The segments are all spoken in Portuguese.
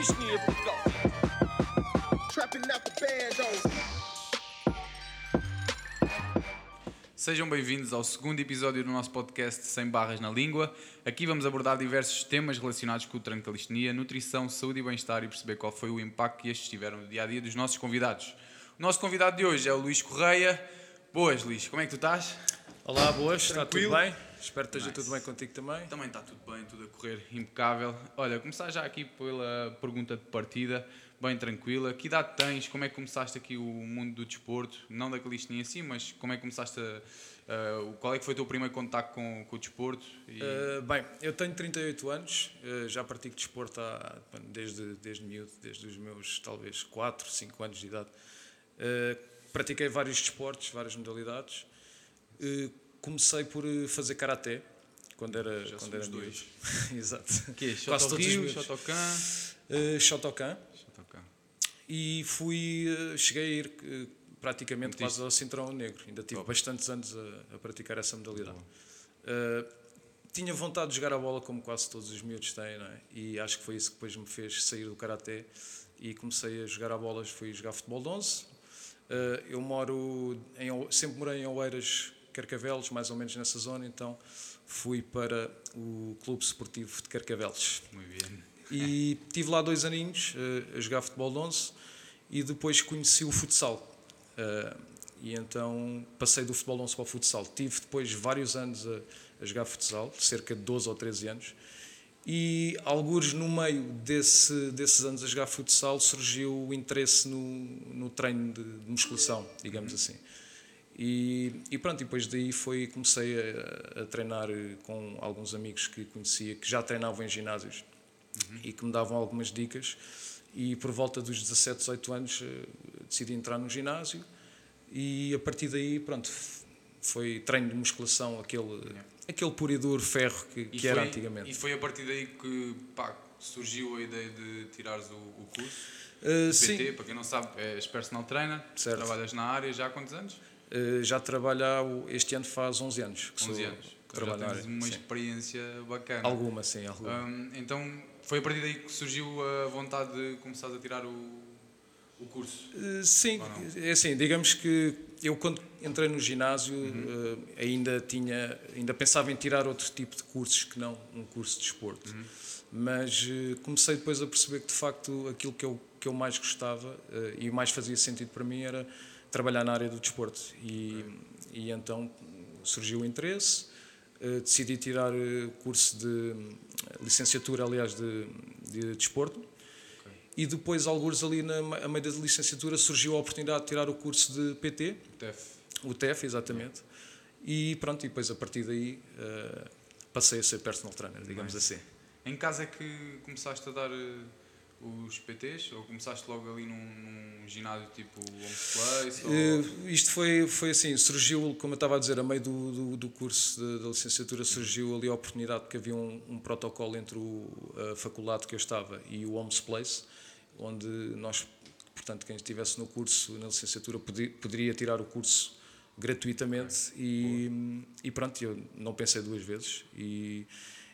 Calistenia Portugal. Trapping out the band Sejam bem-vindos ao segundo episódio do nosso podcast Sem Barras na Língua. Aqui vamos abordar diversos temas relacionados com o treino de calistenia, nutrição, saúde e bem-estar e perceber qual foi o impacto que estes tiveram no dia a dia dos nossos convidados. O nosso convidado de hoje é o Luís Correia. Boas, Luís, como é que tu estás? Olá, boas, Tranquilo? está tudo bem? Espero que esteja nice. tudo bem contigo também. Também está tudo bem, tudo a correr impecável. Olha, começar já aqui pela pergunta de partida, bem tranquila. Que idade tens? Como é que começaste aqui o mundo do desporto? Não da calistenia assim, mas como é que começaste a, uh, qual é que foi o teu primeiro contacto com, com o desporto? E... Uh, bem, eu tenho 38 anos, uh, já pratico desporto há, desde, desde miúdo, desde os meus talvez 4, 5 anos de idade. pratiquei vários desportos, várias modalidades comecei por eh, fazer karaté quando era Já quando era dois. Exato. Que é? Shotokan, Shotokan, uh, Shotokan. Shotokan. E fui uh, cheguei a ir uh, praticamente quase ao cinturão negro. Ainda tive Top. bastantes anos a, a, praticar essa modalidade. Tinha vontade de jogar a bola como quase todos os miúdos têm, não é? E acho que foi isso que depois me fez sair do karaté e comecei a jogar a bolas, fui jogar futebol de 11. eu moro em, sempre morei em Oeiras Carcavelos, mais ou menos nessa zona, então fui para o Clube Esportivo de Carcavelos. Muito bem. E tive lá dois aninhos uh, a jogar futebol de 11 e depois conheci o futsal. Uh, e então passei do futebol de 11 para o futsal. Tive depois vários anos a, a jogar futsal, cerca de 12 ou 13 anos. E, alguns no meio desse, desses anos a jogar futsal, surgiu o interesse no, no treino de, de musculação, digamos assim. E, e pronto, e depois daí foi, comecei a, a, treinar com alguns amigos que conhecia, que já treinavam em ginásios uhum. e que me davam algumas dicas. E por volta dos 17, 18 anos eh, decidi entrar no ginásio e a partir daí, pronto, foi treino de musculação, aquele, aquele puro e duro ferro que, que foi, era antigamente. E foi a partir daí que pá, surgiu a ideia de tirares o, o curso? Uh, PT, sim. para quem não sabe, és personal trainer, certo. trabalhas na área já há quantos anos? Eh, já trabalho há, este ano faz 11 anos que 11 anos. trabalho já tens uma sim. experiência bacana. Alguma, sim, alguma. Um, então foi a partir daí que surgiu a vontade de começar a tirar o, o curso? Uh, sim, é assim, digamos que eu quando entrei no ginásio uhum. uh, ainda tinha, ainda pensava em tirar outro tipo de cursos que não um curso de desporto. Uhum. Mas comecei depois a perceber que de facto aquilo que eu, que eu mais gostava e mais fazia sentido para mim era trabalhar na área do desporto. E, e então surgiu o interesse, uh, decidi tirar o eh, curso de licenciatura, aliás, de, de desporto. Okay. E depois, alguns ali na a meio da licenciatura, surgiu a oportunidade de tirar o curso de PT. O TEF. O TEF, exatamente. E pronto, e depois a partir daí uh, passei a ser personal trainer, digamos assim. Em casa é que começaste a dar os PTs? Ou começaste logo ali num, num ginásio tipo Home Place? Ou... Uh, isto foi, foi assim, surgiu, como eu estava a dizer, a meio do, do, do curso da licenciatura, surgiu ali a oportunidade que havia um, um protocolo entre o, a faculdade que eu estava e o Homes Place, onde nós, portanto, quem estivesse no curso, na licenciatura, podia, poderia tirar o curso gratuitamente e, e pronto, eu não pensei duas vezes e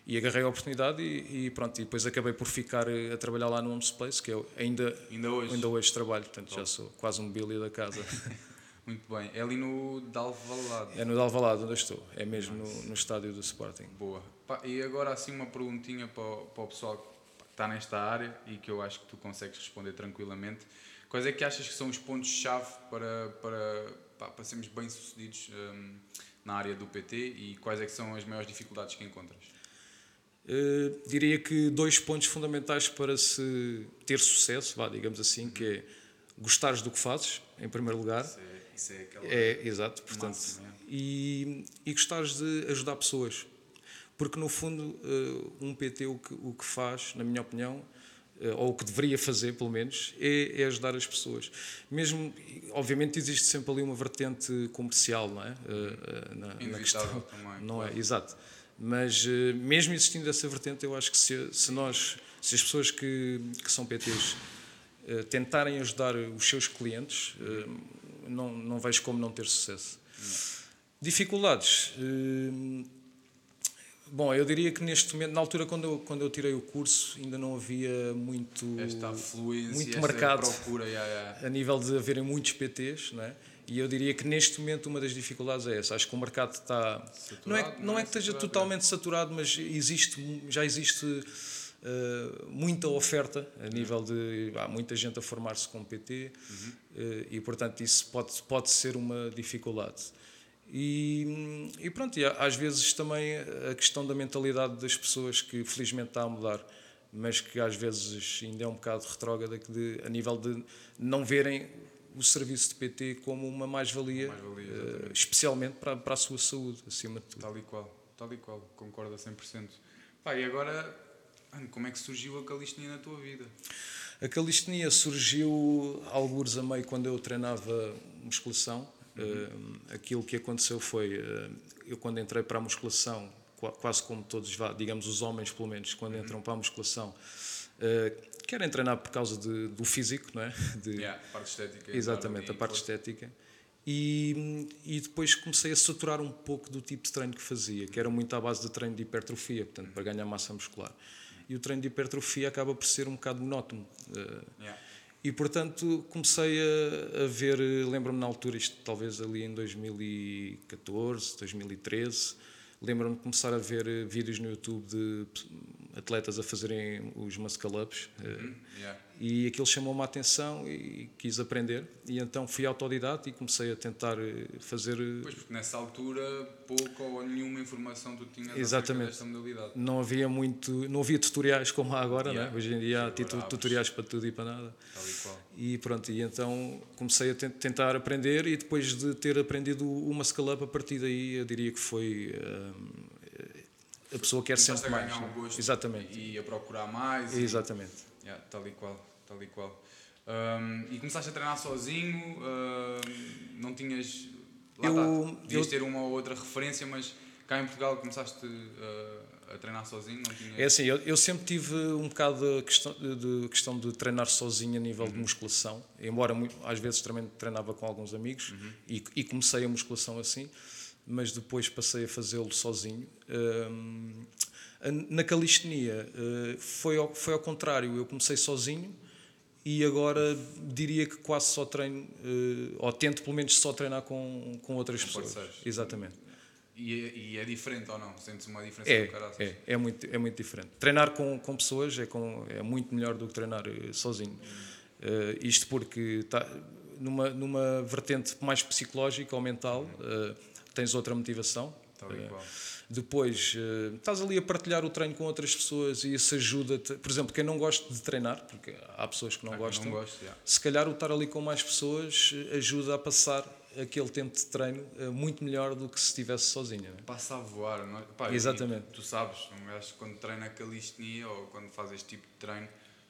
e agarrei a oportunidade e, e, pronto, e depois acabei por ficar eh, a trabalhar lá no Homes Place, que eu ainda, ainda, hoje. ainda hoje trabalho, portanto já sou quase um Billy da casa. Muito bem, é ali no Dalvalado. É no Dalvalado onde eu estou, é mesmo no, no estádio do Sporting. Boa. Pá, e agora assim uma perguntinha para o, para o pessoal que está nesta área e que eu acho que tu consegues responder tranquilamente. Quais é que achas que são os pontos-chave para, para, para, para sermos bem-sucedidos um, na área do PT e quais é que são as maiores dificuldades que encontras? Uh, diria que dois pontos fundamentais para se ter sucesso, vá, digamos assim, que é gostares do que fazes, em primeiro lugar. Isso é, isso é aquela. É, exato, portanto. Máxima, é? e, e gostares de ajudar pessoas. Porque, no fundo, uh, um PT o que, o que faz, na minha opinião, uh, ou o que deveria fazer, pelo menos, é, é, ajudar as pessoas. Mesmo, obviamente, existe sempre ali uma vertente comercial, não é? na, na questão. Também, não é? Exato mas eh, mesmo existindo essa vertente, eu acho que se, se nós, se as pessoas que, que são PTs eh, tentarem ajudar os seus clientes, eh, não, não vejo como não ter sucesso. Dificuldades. Bom, eu diria que neste momento, na altura quando eu, quando eu tirei o curso, ainda não havia muito, Esta muito esta mercado procura, yeah, yeah. a nível de haverem muitos PTs, não é? E eu diria que neste momento uma das dificuldades é essa. Acho que o mercado está. não é, Saturado, não é que esteja Saturado, totalmente saturado, mas existe, já existe eh, muita oferta a nível de. Há muita gente a formar-se como PT eh, e, portanto, isso pode, pode ser uma dificuldade. E, e pronto, e às vezes também a questão da mentalidade das pessoas que felizmente está a mudar, mas que às vezes ainda é um bocado retrógrada a nível de não verem o serviço de PT como uma mais-valia, Mais-valia, eh, exatamente. especialmente para, para a sua saúde, acima de tudo. Tal e qual, tal e qual, concordo a 100%. Pá, e agora, como é que surgiu a calistenia na tua vida? A calistenia surgiu alguns a meio quando eu treinava musculação. Eh, aquilo que aconteceu foi, eh, eu quando entrei para a musculação, qua- quase como todos, digamos os homens pelo menos, quando entram para a musculação, eh, querem treinar por causa de- do físico, não é? De, Yeah, a parte estética. Exatamente, entrar a parte estética. E, e depois comecei a saturar um pouco do tipo de treino que fazia, que era muito à base de treino de hipertrofia, portanto, para ganhar massa muscular. E o treino de hipertrofia acaba por ser um bocado monótono. eh, Yeah. E, portanto, comecei a, a ver, lembro-me na altura, isto talvez ali em 2014, 2013, lembro-me de começar a ver eh, vídeos no YouTube de atletas a fazerem os muscle-ups. eh, Yeah. e aquilo chamou-me a atenção e quis aprender. E então fui autodidata e comecei a tentar eh, fazer. eh, Pois, porque nessa altura pouca ou nenhuma informação tu tinhas Exatamente. desta modalidade. Não havia muito, não havia tutoriais como há agora, Yeah. né? hoje em dia há tutoriais para tudo e para nada. Tal e qual. E pronto, e então comecei a ten- tentar aprender e depois de ter aprendido uma scale up, a partir daí eu diria que foi eh, a pessoa quer Começaste sempre a mais. né? um gosto Exatamente. e a procurar mais. e- Exatamente. Yeah, tal e qual, tal e qual. Um, e começaste a treinar sozinho, um, não tinhas. Lá Eu- podias eu- ter uma ou outra referência, mas cá em Portugal começaste uh, a treinar sozinho, não. É assim, eu, eu sempre tive um bocado a questão de, de questão de treinar sozinho a nível de musculação, embora às vezes também treinava com alguns amigos e, e comecei a musculação assim, mas depois passei a fazê-lo sozinho. Na calistenia eh, foi, ao, foi ao contrário, eu comecei sozinho e agora diria que quase só treino, eh, ou tento pelo menos só treinar com, com outras Com pessoas. parceiros. Exatamente. E, é, e é diferente ou não? Sentes uma diferença É, do caraças? é, é, muito, é muito diferente. Treinar com, com pessoas é, com, é muito melhor do que treinar eh, sozinho. Eh, isto porque tá, numa, numa vertente mais psicológica ou mental, eh, tens outra motivação. Qual. depois, eh, estás ali a partilhar o treino com outras pessoas e isso ajuda-te. Por exemplo, quem não gosta de treinar, porque há pessoas que não gostam, Não gosto, yeah. se calhar o estar ali com mais pessoas eh, ajuda a passar aquele tempo de treino eh, muito melhor do que se estivesse sozinho. é? Passa a voar, não é? Pá, Exatamente. e Tu sabes, um gajo quando treina calistenia ou quando faz este tipo de treino,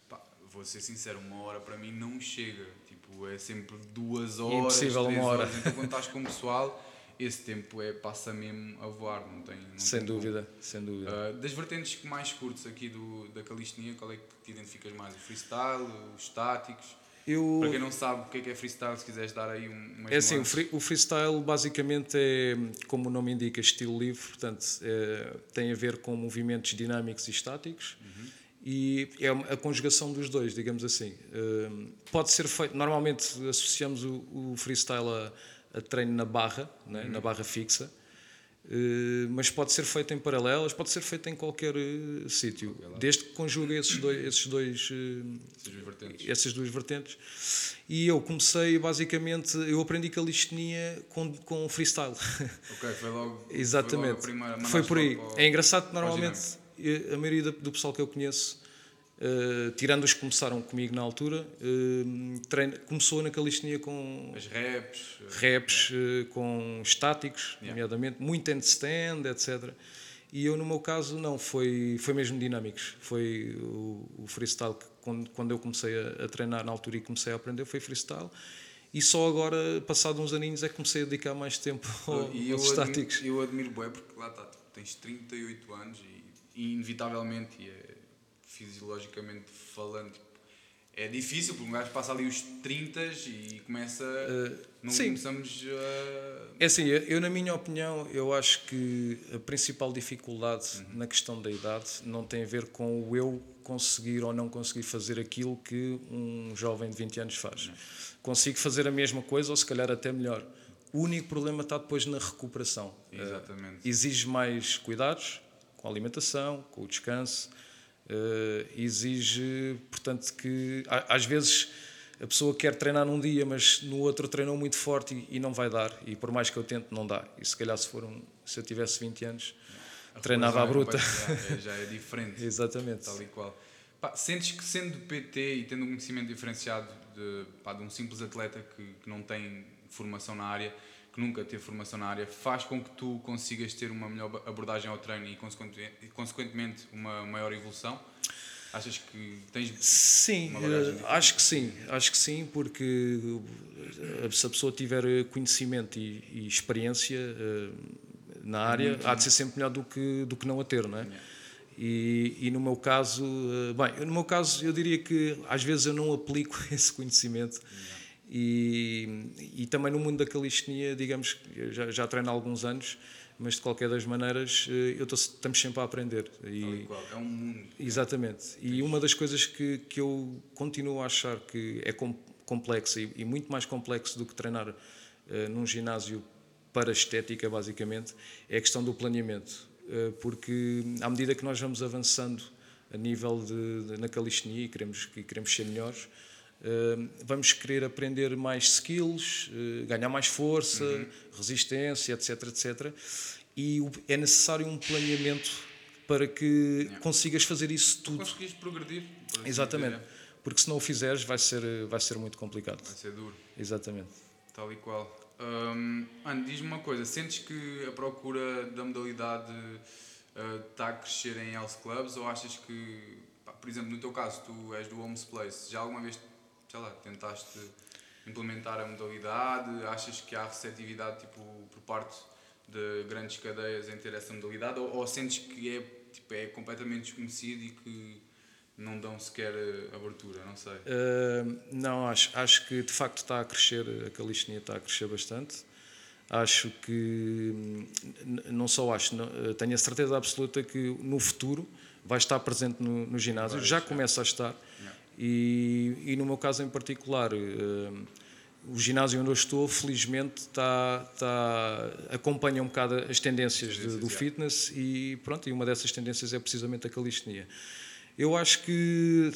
pá, vou ser sincero, uma hora para mim não chega. Tipo, é sempre duas horas, Impossível três uma hora. horas. Então quando estás com o pessoal, esse tempo é, passa mesmo a voar, não tem. Não Sem tem como. dúvida, sem dúvida. Ah, das vertentes que mais curtes aqui do, da calistenia, qual é que te identificas mais? O freestyle, os estáticos? Eu, Para quem não sabe o que é que é freestyle, se quiseres dar aí um, é assim, o, nuances. free- o freestyle basicamente é, como o nome indica, estilo livre, portanto, é, tem a ver com movimentos dinâmicos e estáticos e é a conjugação dos dois, digamos assim. Hum, pode ser feito, normalmente associamos o, o freestyle a, treino na barra, né, na barra fixa, eh, mas pode ser feito em paralelas, pode ser feito em qualquer eh, sítio, desde que conjuga esses dois, esses dois eh, Essas duas vertentes. E eu comecei basicamente, eu aprendi calistenia com, com freestyle. Ok, foi logo. Foi, logo Exatamente. a primeira, Foi por aí. logo para o- É engraçado que normalmente a maioria do pessoal que eu conheço, eh, tirando os que começaram comigo na altura, eh, treina- começou na calistenia com As reps. eh, reps, eh, com estáticos, Yeah. nomeadamente, muito handstand, etc. E eu, no meu caso, não, foi, foi mesmo dinâmicos. Foi o, o freestyle que, quando, quando eu comecei a, a treinar na altura e comecei a aprender, foi freestyle. E só agora, passado uns aninhos, é que comecei a dedicar mais tempo ao- E eu aos estáticos. admiro, eu admiro bué porque lá está, tu tens 38 anos e, e inevitavelmente, e é, fisiologicamente falando, tipo, é difícil, porque um gajo passa ali os 30 e começa. Uh, não sim. começamos a. É assim, eu, na minha opinião, eu acho que a principal dificuldade uhum. na questão da idade não tem a ver com o eu conseguir ou não conseguir fazer aquilo que um jovem de 20 anos faz. Uhum. Consigo fazer a mesma coisa ou se calhar até melhor. O único problema está depois na recuperação. Exatamente. Uh, exige mais cuidados com a alimentação, com o descanso exige, portanto, que às vezes a pessoa quer treinar num dia, mas no outro treinou muito forte e, não vai dar. E por mais que eu tente, não dá. E se calhar, se, for um, se eu tivesse 20 anos, a treinava à bruta. É, já é diferente. Exatamente. Tal e qual. Pá, sentes que sendo PT e tendo um conhecimento diferenciado de, pá, de um simples atleta que, que não tem formação na área, que nunca teve formação na área, faz com que tu consigas ter uma melhor abordagem ao treino e, consequentemente, uma maior evolução? Achas que tens Sim, eh, acho que sim, acho que sim, porque eh, se a pessoa tiver conhecimento e, e experiência na área, Muito há de ser sempre melhor do que, do que não a ter, não é? Yeah. E, e, no meu caso, bem, no meu caso eu diria que às vezes eu não aplico esse conhecimento. Yeah e, e também no mundo da calistenia, digamos, já, já treino há alguns anos, mas de qualquer das maneiras eh, eu tô, estamos sempre a aprender. E, é um mundo. Exatamente. E uma das coisas que, que eu continuo a achar que é complexa e, e muito mais complexo do que treinar uh, num ginásio para estética, basicamente, é a questão do planeamento. Uh, porque à medida que nós vamos avançando a nível de, de na calistenia e queremos, e queremos ser melhores, vamos querer aprender mais skills, uh, ganhar mais força, uhum. resistência, etc, etc. E é necessário um planeamento para que consigas fazer isso tudo. Conseguires progredir. Assim Exatamente. Dizer. Porque se não o fizeres vai ser, vai ser muito complicado. Vai ser duro. Exatamente. Tal e qual. Um, diz-me uma coisa, sentes que a procura da modalidade uh, está a crescer em health clubs ou achas que, pá, por exemplo, no teu caso, tu és do Homes Place, já alguma vez sei lá, tentaste implementar a modalidade? Achas que há receptividade tipo, por parte de grandes cadeias em ter essa modalidade? Ou, ou sentes que é, tipo, é completamente desconhecido e que não dão sequer eh, abertura? Não sei. Uh, não, acho, acho que de facto está a crescer, a calistenia está a crescer bastante. Acho que, não só acho, não, tenho a certeza absoluta que no futuro vai estar presente no, no ginásio, já começa a estar. E, e no meu caso em particular, uh, o ginásio onde eu estou, felizmente, está, está, acompanha um bocado as tendências de, do fitness e pronto, e uma dessas tendências é precisamente a calistenia. Eu acho que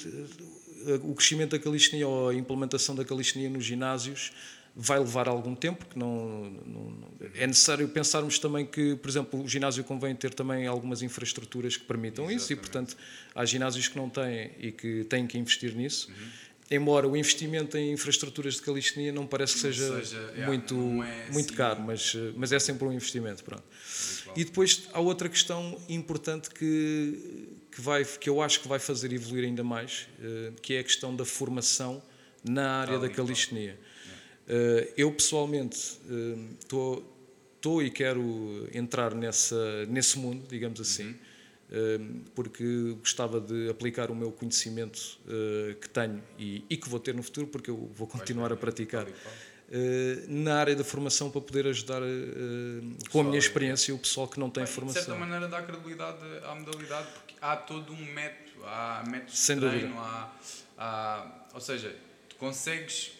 eh, o crescimento da calistenia ou a implementação da calistenia nos ginásios vai levar algum tempo, que não, não, é necessário pensarmos também que, por exemplo, o ginásio convém ter também algumas infraestruturas que permitam Exatamente. isso e, portanto, há ginásios que não têm e que têm que investir nisso. Uhum. Embora o investimento em infraestruturas de calistenia não parece que seja, seja muito, é muito assim, caro, mas, mas é sempre um investimento. Pronto. E depois há outra questão importante que, que, vai, que eu acho que vai fazer evoluir ainda mais, eh, que é a questão da formação na área da calistenia. Eh, eu pessoalmente estou eh, e quero entrar nessa, nesse mundo, digamos assim, uhum. Eh, porque gostava de aplicar o meu conhecimento que tenho e, e, que vou ter no futuro, porque eu vou continuar a praticar. na área da formação para poder ajudar com a minha experiência o pessoal que não tem Bem, formação. De certa maneira dá credibilidade à modalidade porque há todo um método, há métodos Sem de treino, há, há, ou seja, tu consegues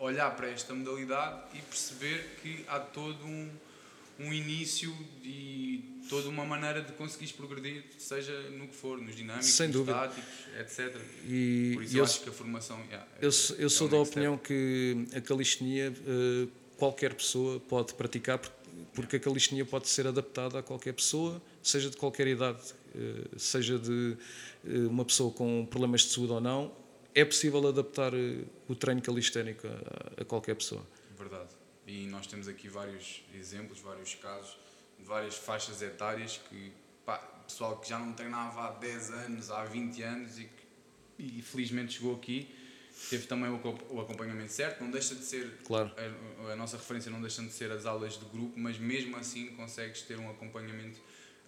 olhar para esta modalidade e perceber que há todo um, um início e toda uma maneira de conseguires progredir, seja no que for, nos dinâmicos, Sem nos estáticos, etc. E, Por isso eu, acho que a formação. Yeah, eu, é, eu sou é da opinião step. que a calistenia eh, qualquer pessoa pode praticar, porque a calistenia pode ser adaptada a qualquer pessoa, seja de qualquer idade, eh, seja de eh, uma pessoa com problemas de saúde ou não, é possível adaptar eh, o treino calisténico a, a, qualquer pessoa. Verdade. E nós temos aqui vários exemplos, vários casos, várias faixas etárias que, pá, pessoal que já não treinava há 10 anos, há 20 anos e que e felizmente chegou aqui, teve também o acompanhamento certo, não deixa de ser, claro. a, a nossa referência não deixa de ser as aulas de grupo, mas mesmo assim consegues ter um acompanhamento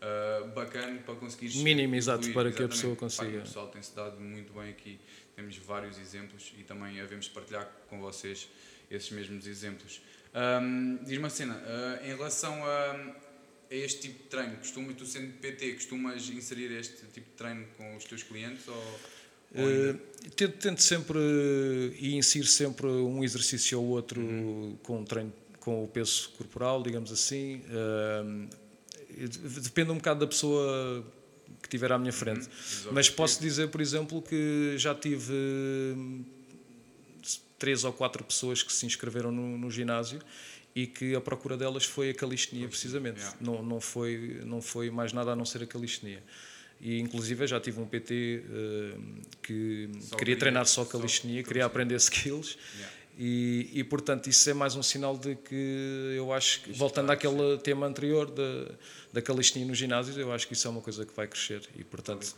uh, bacana para conseguir mínimo exato para que a pessoa consiga. Pá, o pessoal tem-se dado muito bem aqui. temos vários exemplos e também havemos partilhar com vocês esses mesmos exemplos. Um, Diz-me a cena, uh, em relação a, a, este tipo de treino, costumas, tu sendo PT, costumas inserir este tipo de treino com os teus clientes? Ou, uh, tento, tento, sempre e insiro sempre um exercício ou outro uhum. com treino com o peso corporal, digamos assim. Uh, depende um bocado da pessoa que tiver à minha frente. Uhum. Mas posso dizer, por exemplo, que já tive três ou quatro pessoas que se inscreveram no, no ginásio e que a procura delas foi a calistenia precisamente yeah. não não foi não foi mais nada a não ser a calistenia e inclusive já tive um PT uh, que só queria treinar só calistenia só queria aprender skills yeah. E, e portanto isso é mais um sinal de que eu acho que voltando àquele tema anterior da da calistenia no ginásio eu acho que isso é uma coisa que vai crescer e portanto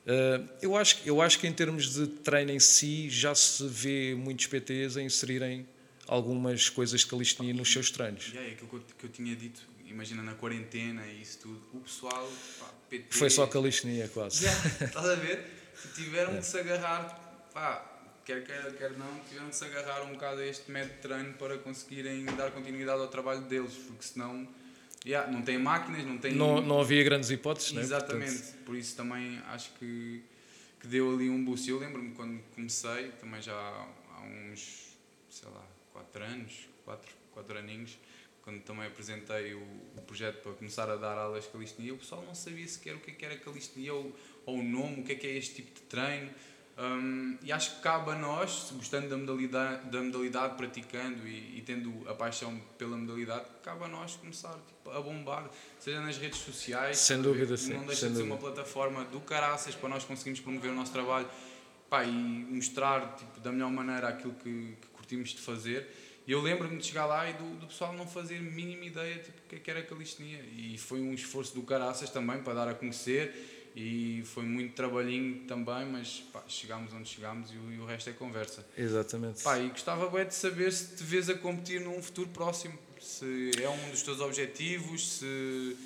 Uh, eu, acho, eu acho que em termos de treino em si já se vê muitos PTs a inserirem algumas coisas de calistenia nos seus treinos. Yeah, é aquilo que eu, tinha dito, imagina na quarentena e isso tudo, o pessoal, pá, PT... Foi só calistenia quase. Yeah, estás a ver? Tiveram é. que se agarrar, pá, quer quer, quer não, tiveram que se agarrar um bocado a este método de treino para conseguirem dar continuidade ao trabalho deles, porque senão Yeah, não tem máquinas, não tem. Não, não havia grandes hipóteses, né? Exatamente, Portanto... por isso também acho que, que deu ali um boost. Eu lembro-me quando comecei, também já há uns, sei lá, 4 anos, 4, 4 aninhos, quando também apresentei o, o, projeto para começar a dar aulas de calistenia, o pessoal não sabia sequer o que, é que era calistenia ou, ou o nome, o que é que é este tipo de treino. Um, e acho que cabe a nós, gostando da modalidade, da modalidade praticando e, e, tendo a paixão pela modalidade, cabe a nós começar tipo, a bombar, seja nas redes sociais. Sem dúvida, sim. Não deixa de ser uma plataforma do caraças para nós conseguirmos promover o nosso trabalho pá, e mostrar tipo, da melhor maneira aquilo que, que curtimos de fazer. E eu lembro-me de chegar lá e do, do pessoal não fazer mínima ideia tipo, o que, é era calistenia. E foi um esforço do caraças também para dar a conhecer e foi muito trabalhinho também, mas pá, chegámos onde chegámos e o, e o, resto é conversa. Exatamente. Pá, e gostava bem de saber se te vês a competir num futuro próximo, se é um dos teus objetivos, se,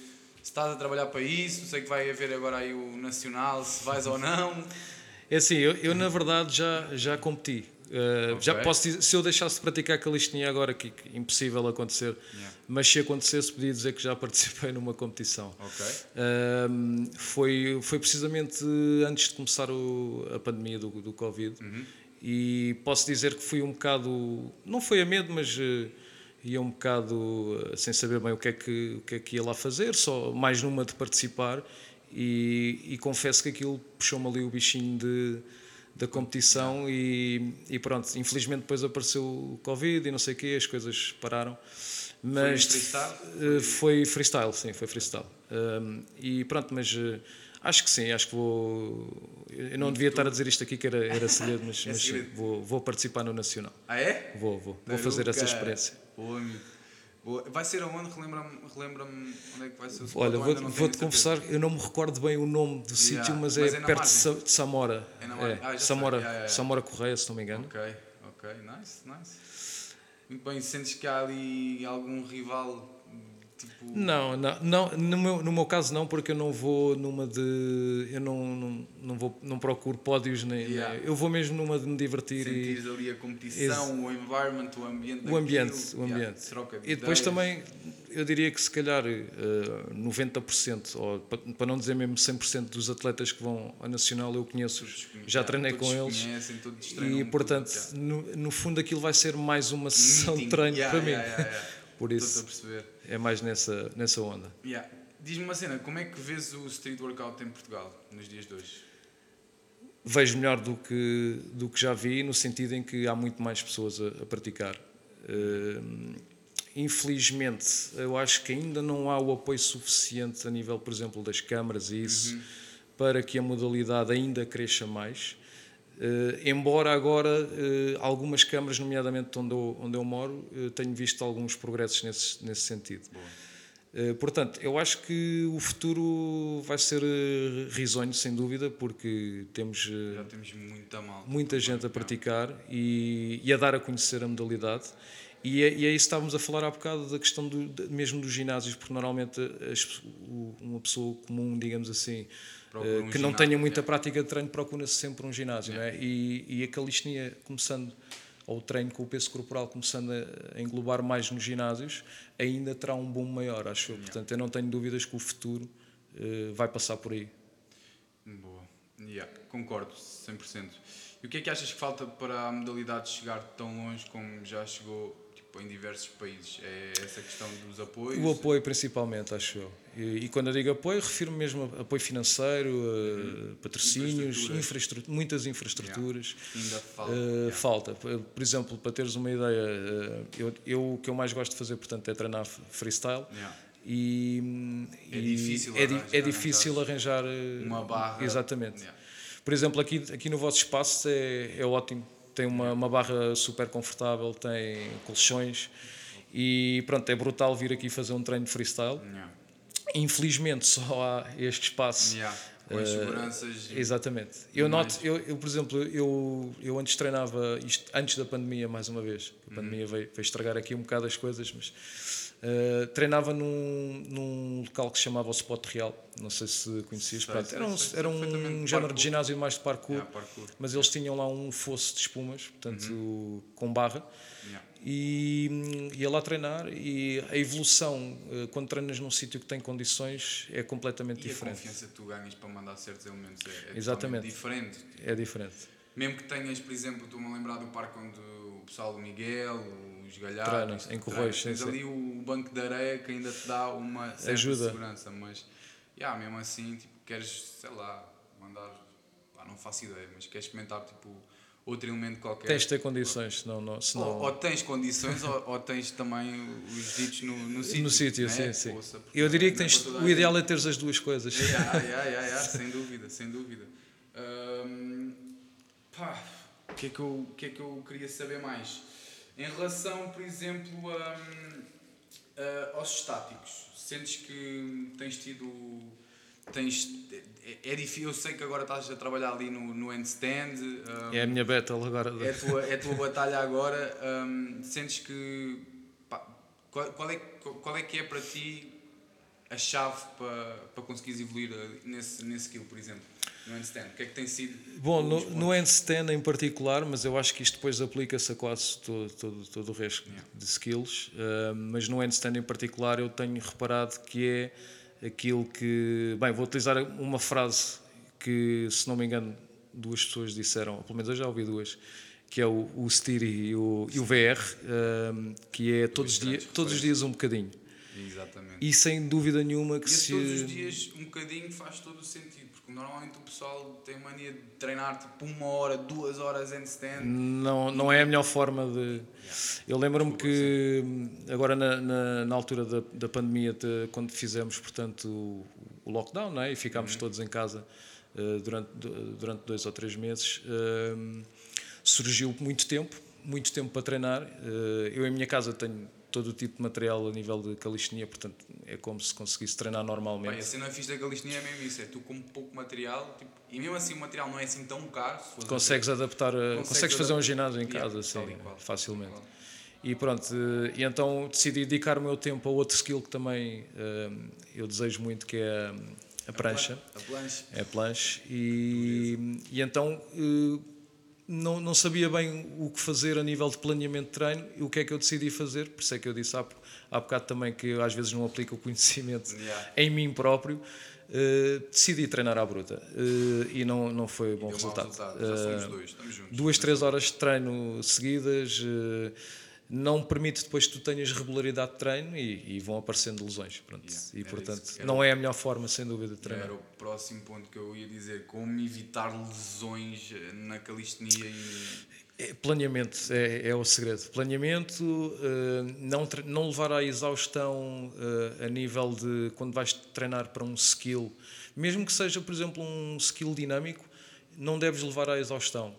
se estás a trabalhar para isso, sei que vai haver agora aí o Nacional, se vais ou não. É assim, eu, eu na verdade já, já competi. Uh, okay. Já posso dizer, se eu deixasse de praticar calistenia agora, que, que impossível acontecer, yeah mas se acontecesse podia dizer que já participei numa competição. Okay. Um, foi, foi precisamente antes de começar o, a pandemia do, do Covid uhum. e posso dizer que fui um bocado, não foi a medo, mas uh, ia um bocado uh, sem saber bem o que, é que, o que é que ia lá fazer, só mais numa de participar e, e confesso que aquilo puxou-me ali o bichinho de da competição e, e, pronto, infelizmente depois apareceu o Covid e não sei o quê, as coisas pararam. Mas foi freestyle? Eh, foi freestyle, sim, foi freestyle. Um, e pronto, mas uh, acho que sim, acho que vou. Eu não devia estar a dizer isto aqui que era, era segredo, mas, é mas sim, vou, vou participar no Nacional. Ah, é? Vou, vou. Vou fazer essa experiência. Boa, amigo. Vai ser aonde? Relembra-me relembra onde é que vai ser o Olha, vou-te vou confessar, eu não me recordo bem o nome do yeah. sítio, mas, mas é, é perto margem. de Samora. É, na é. Ah, Samora, yeah, yeah, Samora Correia, se não me engano. Ok, ok, nice, nice. Muito bem, sentes que há ali algum rival Tipo... Não, não, não no, meu, no meu caso não, porque eu não vou numa de. Eu não, não, não, vou, não procuro pódios, nem, yeah. eu vou mesmo numa de me divertir. Sentires e, ali a competição, o environment, o ambiente. O ambiente, o ambiente. Yeah, de e depois também, eu diria que se calhar uh, eh, 90%, ou para não dizer mesmo 100% dos atletas que vão à Nacional eu conheço, já treinei com eles. Conhecem, e portanto, no, no fundo aquilo vai ser mais uma sessão de treino para mim. Por isso é mais nessa, nessa onda. Yeah. Diz-me uma cena, como é que vês o street workout em Portugal nos dias de hoje? Vejo melhor do que, do que já vi, no sentido em que há muito mais pessoas a, a praticar. Uh, infelizmente, eu acho que ainda não há o apoio suficiente a nível, por exemplo, das câmaras e isso, uhum. para que a modalidade ainda cresça mais. Uh, embora agora uh, algumas câmaras, nomeadamente onde eu, onde eu moro, uh, tenho visto alguns progressos nesse, nesse sentido. portanto, eu acho que o futuro vai ser risonho, sem dúvida, porque temos, temos muita, muita gente a praticar e, e, a dar a conhecer a modalidade. E é, e é isso que estávamos a falar há bocado da questão do, mesmo dos ginásios, porque normalmente as, uma pessoa comum, digamos assim, um que não tenha muita prática de treino, procura-se sempre um ginásio. É. Não é? e, e a calistenia, começando, ou o treino com o peso corporal, começando a, englobar mais nos ginásios, ainda terá um boom maior, acho eu. Portanto, eu não tenho dúvidas que o futuro uh, vai passar por aí. Boa. Yeah, concordo, 100%. E o que é que achas que falta para a modalidade chegar tão longe como já chegou em diversos países? É essa questão dos apoios? O apoio, principalmente, acho eu. E, e quando eu digo apoio, refiro-me mesmo a apoio financeiro, uh, patrocínios, Infraestruturas. infraestru muitas infraestruturas. Ainda falta. Uh, yeah. Falta. Por exemplo, para teres uma ideia, uh, eu, eu o que eu mais gosto de fazer, portanto, é treinar freestyle. Yeah. E, É e difícil é, di- arranjar- é difícil arranjar Uma barra. Exatamente. Yeah. Por exemplo, aqui, aqui no vosso espaço é, é ótimo. Tem uma, uma barra super confortável, tem colchões e pronto, é brutal vir aqui fazer um treino de freestyle. Yeah. Infelizmente só há este espaço. Yeah. Com as Uh, seguranças. Exatamente. Eu noto, eu, eu, por exemplo, eu, eu antes treinava isto antes da pandemia, mais uma vez. Uhum. A pandemia veio, veio estragar aqui um bocado as coisas, mas uh, treinava num, num local que se chamava o Spot Real. Não sei se conhecias. Sei, sei, era um, sei era um género de ginásio mais de parkour, Yeah, parkour. mas eles tinham lá um fosso de espumas, portanto, Uhum. com barra. Yeah. E hum, ia lá treinar e a evolução uh, quando treinas num sítio que tem condições é completamente E a diferente. confiança que tu ganhas para mandar certos elementos é, é Exatamente. diferente. É diferente. Mesmo que tenhas, por exemplo, estou-me a lembrar do parque onde o pessoal do Miguel, os galhados, em Correios, sim, tens sim. ali o banco de areia que ainda te dá uma certa Ajuda. segurança, mas yeah, mesmo assim, tipo, queres, sei lá, mandar, não faço ideia, mas queres experimentar tipo, outro elemento qualquer. Tens de ter condições, senão, não, senão Ou, ou tens condições ou, ou tens também os ditos no, no sítio. no sítio, né? sim, sim. Poça, Eu diria que é tens, o ideal é teres as duas coisas. Yeah, yeah, yeah, yeah, sem dúvida, sem dúvida. Ahm, pá, o que, é que eu, o que é que eu queria saber mais? Em relação, por exemplo, ahm, a- aos estáticos, sentes que tens tido. Tens, é, é difícil, eu sei que agora estás a trabalhar ali no, no handstand. ahm, É a minha battle agora. é a tua, é a tua batalha agora. hum, sentes que. pá, qual, qual é, qual é que é para ti a chave para, para conseguires evoluir eh, nesse, nesse skill, por exemplo? No handstand? O que é que tem sido. Bom, no, no handstand em particular, mas eu acho que isto depois aplica-se a quase todo, todo, todo o resto Yeah. de skills, uh, mas no handstand em particular eu tenho reparado que é aquilo que. Bem, vou utilizar uma frase que, se não me engano, duas pessoas disseram, pelo menos eu já ouvi duas, que é o, o Stiri e o, e o VR, um, que é todos, os dias, grandes todos os dias um bocadinho. Exatamente. E sem dúvida nenhuma que E se. todos os dias, um bocadinho, faz todo o sentido, porque normalmente o pessoal tem mania de treinar tipo uma hora, duas horas handstand. Não, não é a melhor forma de. Eu lembro-me que agora na, na, na altura da, da pandemia, de- quando fizemos portanto o, o lockdown não é? e ficámos todos em casa eh, durante, durante dois ou três meses, eh, surgiu muito tempo, muito tempo para treinar. Eh, eu em minha casa tenho todo o tipo de material a nível de calistenia, portanto é como se conseguisse treinar normalmente. E a cena fixe da calistenia é mesmo isso, é tu com pouco material, tipo, e mesmo assim o material não é assim tão caro. Consegues adaptar, a- Consegues consegues fazer um ginásio em casa, tal sim, qual. facilmente. E qual. E pronto, eh, e então decidi dedicar o meu tempo a outro skill que também eh, eu desejo muito, que é a, a prancha, A plancha. é a planche, e, e então eh, não, não sabia bem o que fazer a nível de planeamento de treino e o que é que eu decidi fazer, por isso é que eu disse há, há bocado também que eu às vezes não aplico o conhecimento Yeah. em mim próprio, eh, decidi treinar à bruta eh, e não, não foi bom resultado. resultado. Eh, dois, duas, três horas de treino seguidas não permite depois que tu tenhas regularidade de treino e, e vão aparecendo lesões. Pronto. Yeah, e portanto, não é a melhor forma, sem dúvida, de treinar. Era o próximo ponto que eu ia dizer, como evitar lesões eh, na calistenia e... É, planeamento é, é o segredo. Planeamento, eh, não, não levar à exaustão eh, a nível de quando vais treinar para um skill, mesmo que seja, por exemplo, um skill dinâmico, não deves levar à exaustão.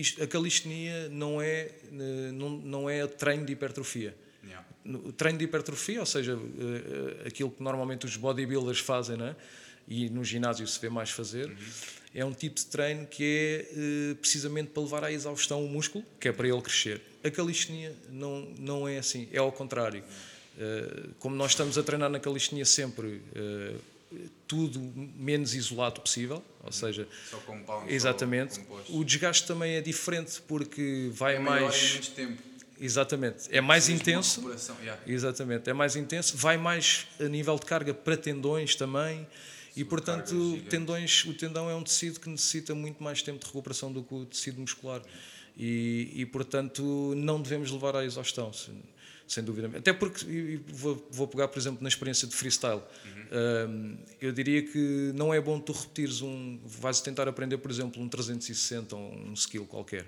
Isto- a calistenia não é, eh, não, não é treino de hipertrofia. Yeah. No treino de hipertrofia, ou seja, eh, eh, aquilo que normalmente os bodybuilders fazem, né? e no ginásio se vê mais fazer, é um tipo de treino que é precisamente para levar à exaustão o músculo, que é para ele crescer. A calistenia não, não é assim, é ao contrário. Eh, como nós estamos a treinar na calistenia sempre tudo menos isolado possível, ou seja, Só compound, exatamente, só o desgaste também é diferente porque vai é mais. menos tempo. Exatamente, é mais intenso. yeah. Exatamente, é mais intenso, vai mais a nível de carga para tendões também. E portanto, tendões, o tendão é um tecido que necessita muito mais tempo de recuperação do que o tecido muscular. E, e portanto, não devemos levar à exaustão, sem, dúvida. Até porque, vou, vou pegar, por exemplo, na experiência de freestyle. Um, eu diria que não é bom tu repetires um. Vais tentar aprender, por exemplo, um 360 ou um skill qualquer.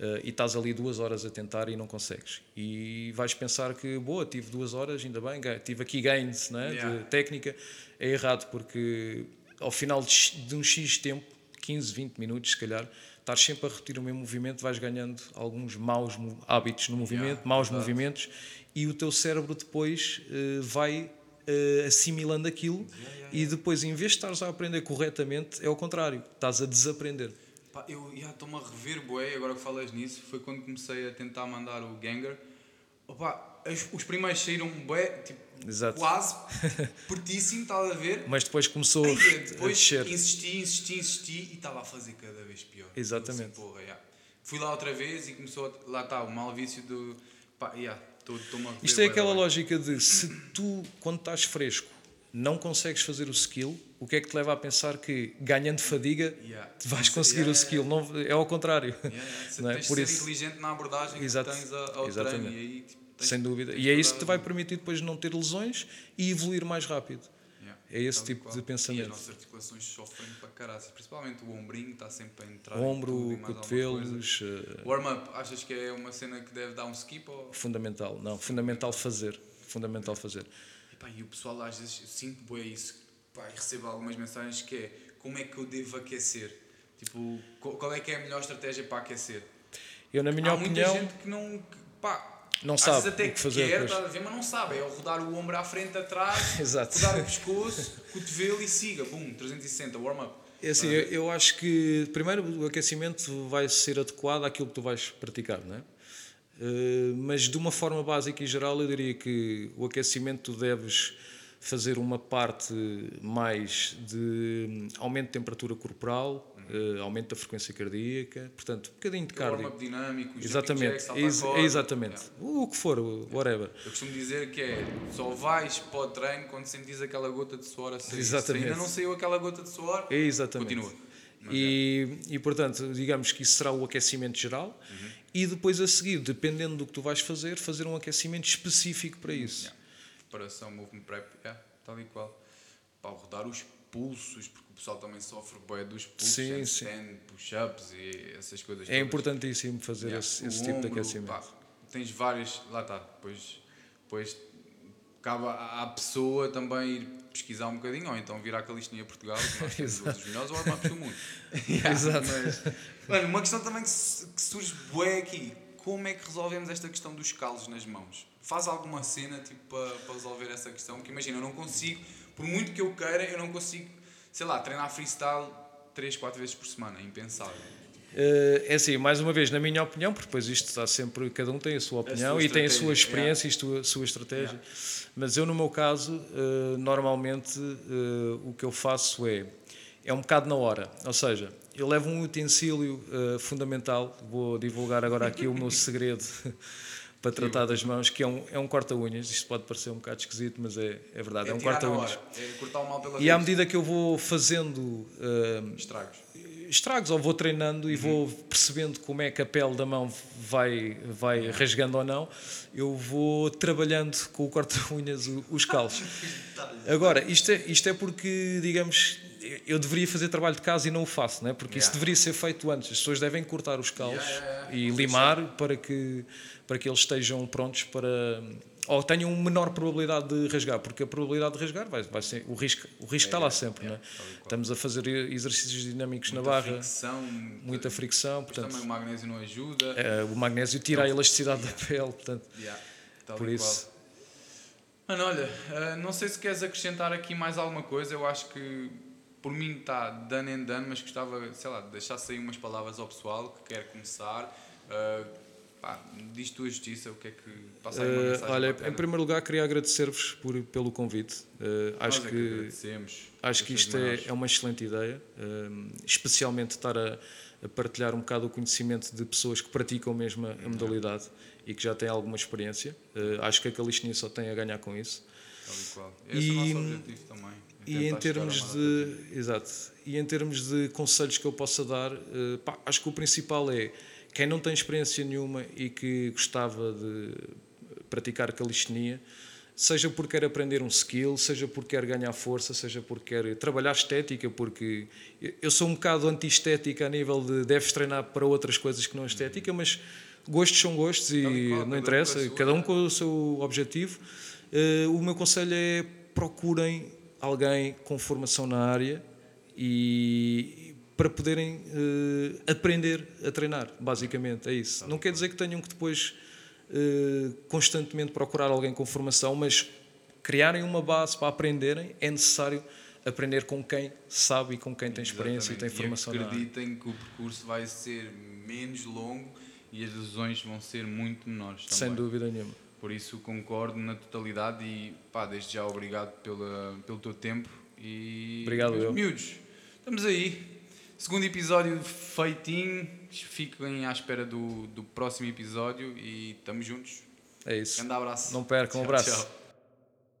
Uh, e estás ali duas horas a tentar e não consegues. E vais pensar que, boa, tive duas horas, ainda bem, tive aqui gains né, Yeah. de técnica. É errado, porque ao final de, de um X tempo, 15, 20 minutos, se calhar, estás sempre a repetir o mesmo movimento, vais ganhando alguns maus hábitos no movimento, Yeah, maus verdade. movimentos, e o teu cérebro depois uh, vai uh, assimilando aquilo e depois, em vez de estares a aprender corretamente, é o contrário, estás a desaprender. Pá, eu já estou-me a rever, bué, agora que falas nisso, foi quando comecei a tentar mandar o Ganger. Opa, os, os primeiros saíram bué, tipo, Exato. quase pertíssimo, estás a ver? Mas depois começou Ai, a depois descer. insisti, insisti, insisti e estava a fazer cada vez pior. Exatamente. Assim, porra, já. Fui lá outra vez e começou, a, lá está, o mal vício do, pá, estou-me a rever. Isto é aquela bué. lógica de se tu, quando estás fresco, não consegues fazer o skill, o que é que te leva a pensar que ganhando fadiga Yeah. vais conseguir yeah, o skill? Não, é ao contrário. Yeah, yeah. Se Não é? Por ser isso- inteligente na abordagem Exato. que tens a- ao Exatamente. treino e aí, tipo, Sem dúvida. E é isso que te vai permitir depois não ter lesões e evoluir mais rápido. Yeah, É esse tal e tipo qual. de E pensamento. as nossas articulações sofrem para caraças, principalmente o ombrinho está sempre a entrar. em Ombro, tudo e cotovelos, eh, Warm-up, achas que é uma cena que deve dar um skip? Ou... fundamental. Não, fundamental fazer. Fundamental fazer. E, pá, e o pessoal às vezes, sinto bem isso, pá, e recebo algumas mensagens que é como é que eu devo aquecer? Tipo, qual qual é que é a melhor estratégia para aquecer? Eu, na minha Há opinião, muita gente que não, que, pá, Não às sabe até o que fazer quer, estás a ver, mas não sabe. É o rodar o ombro à frente, atrás, Exato. rodar o pescoço, cotovelo e siga, bum, 360, warm-up. É assim, eu, eu acho que primeiro o aquecimento vai ser adequado àquilo que tu vais praticar, não é? Eh, mas de uma forma básica e geral, eu diria que o aquecimento tu deves fazer uma parte mais de hum, aumento de temperatura corporal, eh, aumento da frequência cardíaca, portanto, um bocadinho de cardio. Warm-up dinâmico, Exatamente, ex- corda. exatamente. Yeah. O que for, whatever. Eu costumo dizer que é só vais para o treino quando sentires aquela gota de suor a sair. Exatamente. Se ainda não saiu aquela gota de suor, É exatamente. continua. E, e portanto, digamos que isso será o aquecimento geral e depois a seguir, dependendo do que tu vais fazer, fazer um aquecimento específico para isso. Yeah. Preparação, movement prep, yeah, tal e qual. Para rodar os pulsos, porque pessoal também sofre bué dos Sim, handstand, push-ups e essas coisas É todas. importantíssimo fazer Yeah. esse, esse tipo de ombro, aquecimento. pá, tens vários, lá está, depois, depois à à pessoa também ir pesquisar um bocadinho, ou então vir à Calistenia Portugal, que nós temos dos melhores warm-ups do mundo. Exato. Mas, mano, uma questão também que, que surge bué aqui, como é que resolvemos esta questão dos calos nas mãos? Faz alguma cena tipo, para, para resolver essa questão? Porque imagina, eu não consigo, por muito que eu queira, eu não consigo, sei lá, treinar freestyle 3, 4 vezes por semana, é impensável. Eh, É assim, mais uma vez, na minha opinião, porque depois isto está sempre, cada um tem a sua opinião sua e tem a sua experiência e a sua, sua estratégia. Mas eu, no meu caso, eh, normalmente eh, o que eu faço é, é um bocado na hora. Ou seja, eu levo um utensílio fundamental, vou divulgar agora aqui o meu segredo para tratar das mãos, que é um, é um corta-unhas. Isto pode parecer um bocado esquisito, mas é, é verdade, é, um tirar na corta-unhas. É E à medida que eu vou fazendo eh, Estragos. estragos ou vou treinando e Uhum. vou percebendo como é que a pele da mão vai, vai rasgando ou não, eu vou trabalhando com o corta-unhas os calos. Agora, isto é, isto é porque, digamos, eu deveria fazer trabalho de casa e não o faço, não é? porque isso Yeah. deveria ser feito antes. As pessoas devem cortar os calos Yeah, yeah, e limar para que, para que eles estejam prontos para. ou tenham menor probabilidade de rasgar, porque a probabilidade de rasgar vai, vai ser. o risco, o risco está lá sempre, não é? Estamos a fazer exercícios dinâmicos Muita na barra fricção, muita fricção, portanto, também o magnésio não ajuda. eh, o magnésio tira a elasticidade da pele, portanto, por isso. qual. Mano, olha, eh, não sei se queres acrescentar aqui mais alguma coisa. Eu acho que por mim está done and done, mas gostava, sei lá, de deixar sair umas palavras ao pessoal que quer começar. Uh, pá, diz tua justiça, o que é que passa aí uma Uh, mensagem olha, bacana. em primeiro lugar queria agradecer-vos por, pelo convite. Uh, acho é que agradecemos. Acho que isto é, é uma excelente ideia, hum, especialmente estar a, a partilhar um bocado o conhecimento de pessoas que praticam mesmo a, a modalidade e que já têm alguma experiência. Uh, acho que a calistenia só tem a ganhar com isso. Tal e qual. Esse é o E- nosso objetivo também. É E em termos de, exato, e em termos de conselhos que eu possa dar, uh, pá, acho que o principal é quem não tem experiência nenhuma e que gostava de praticar calistenia, seja porque quer aprender um skill, seja porque quer ganhar força, seja porque quer trabalhar estética, porque eu- sou um bocado anti-estética a nível de deves treinar para outras coisas que não a estética, mas gostos são gostos e qual, não um interessa, cada um né? com o seu objetivo. Eh, o meu conselho é procurem alguém com formação na área e para poderem eh, aprender a treinar, basicamente, é isso. Não quer dizer que tenham que depois eh, constantemente procurar alguém com formação, mas criarem uma base para aprenderem, é necessário aprender com quem sabe e com quem tem experiência e tem Exatamente. formação na área. acreditem que o percurso vai ser menos longo e as lesões vão ser muito menores também. Sem dúvida nenhuma. Por isso concordo na totalidade e pá, desde já obrigado pela, pelo teu tempo e Obrigado, meus eu. miúdos. Estamos aí. Segundo episódio feitinho. Fiquem à espera do, do próximo episódio e estamos juntos. É isso. Grande abraço. Não percam, um abraço. tchau.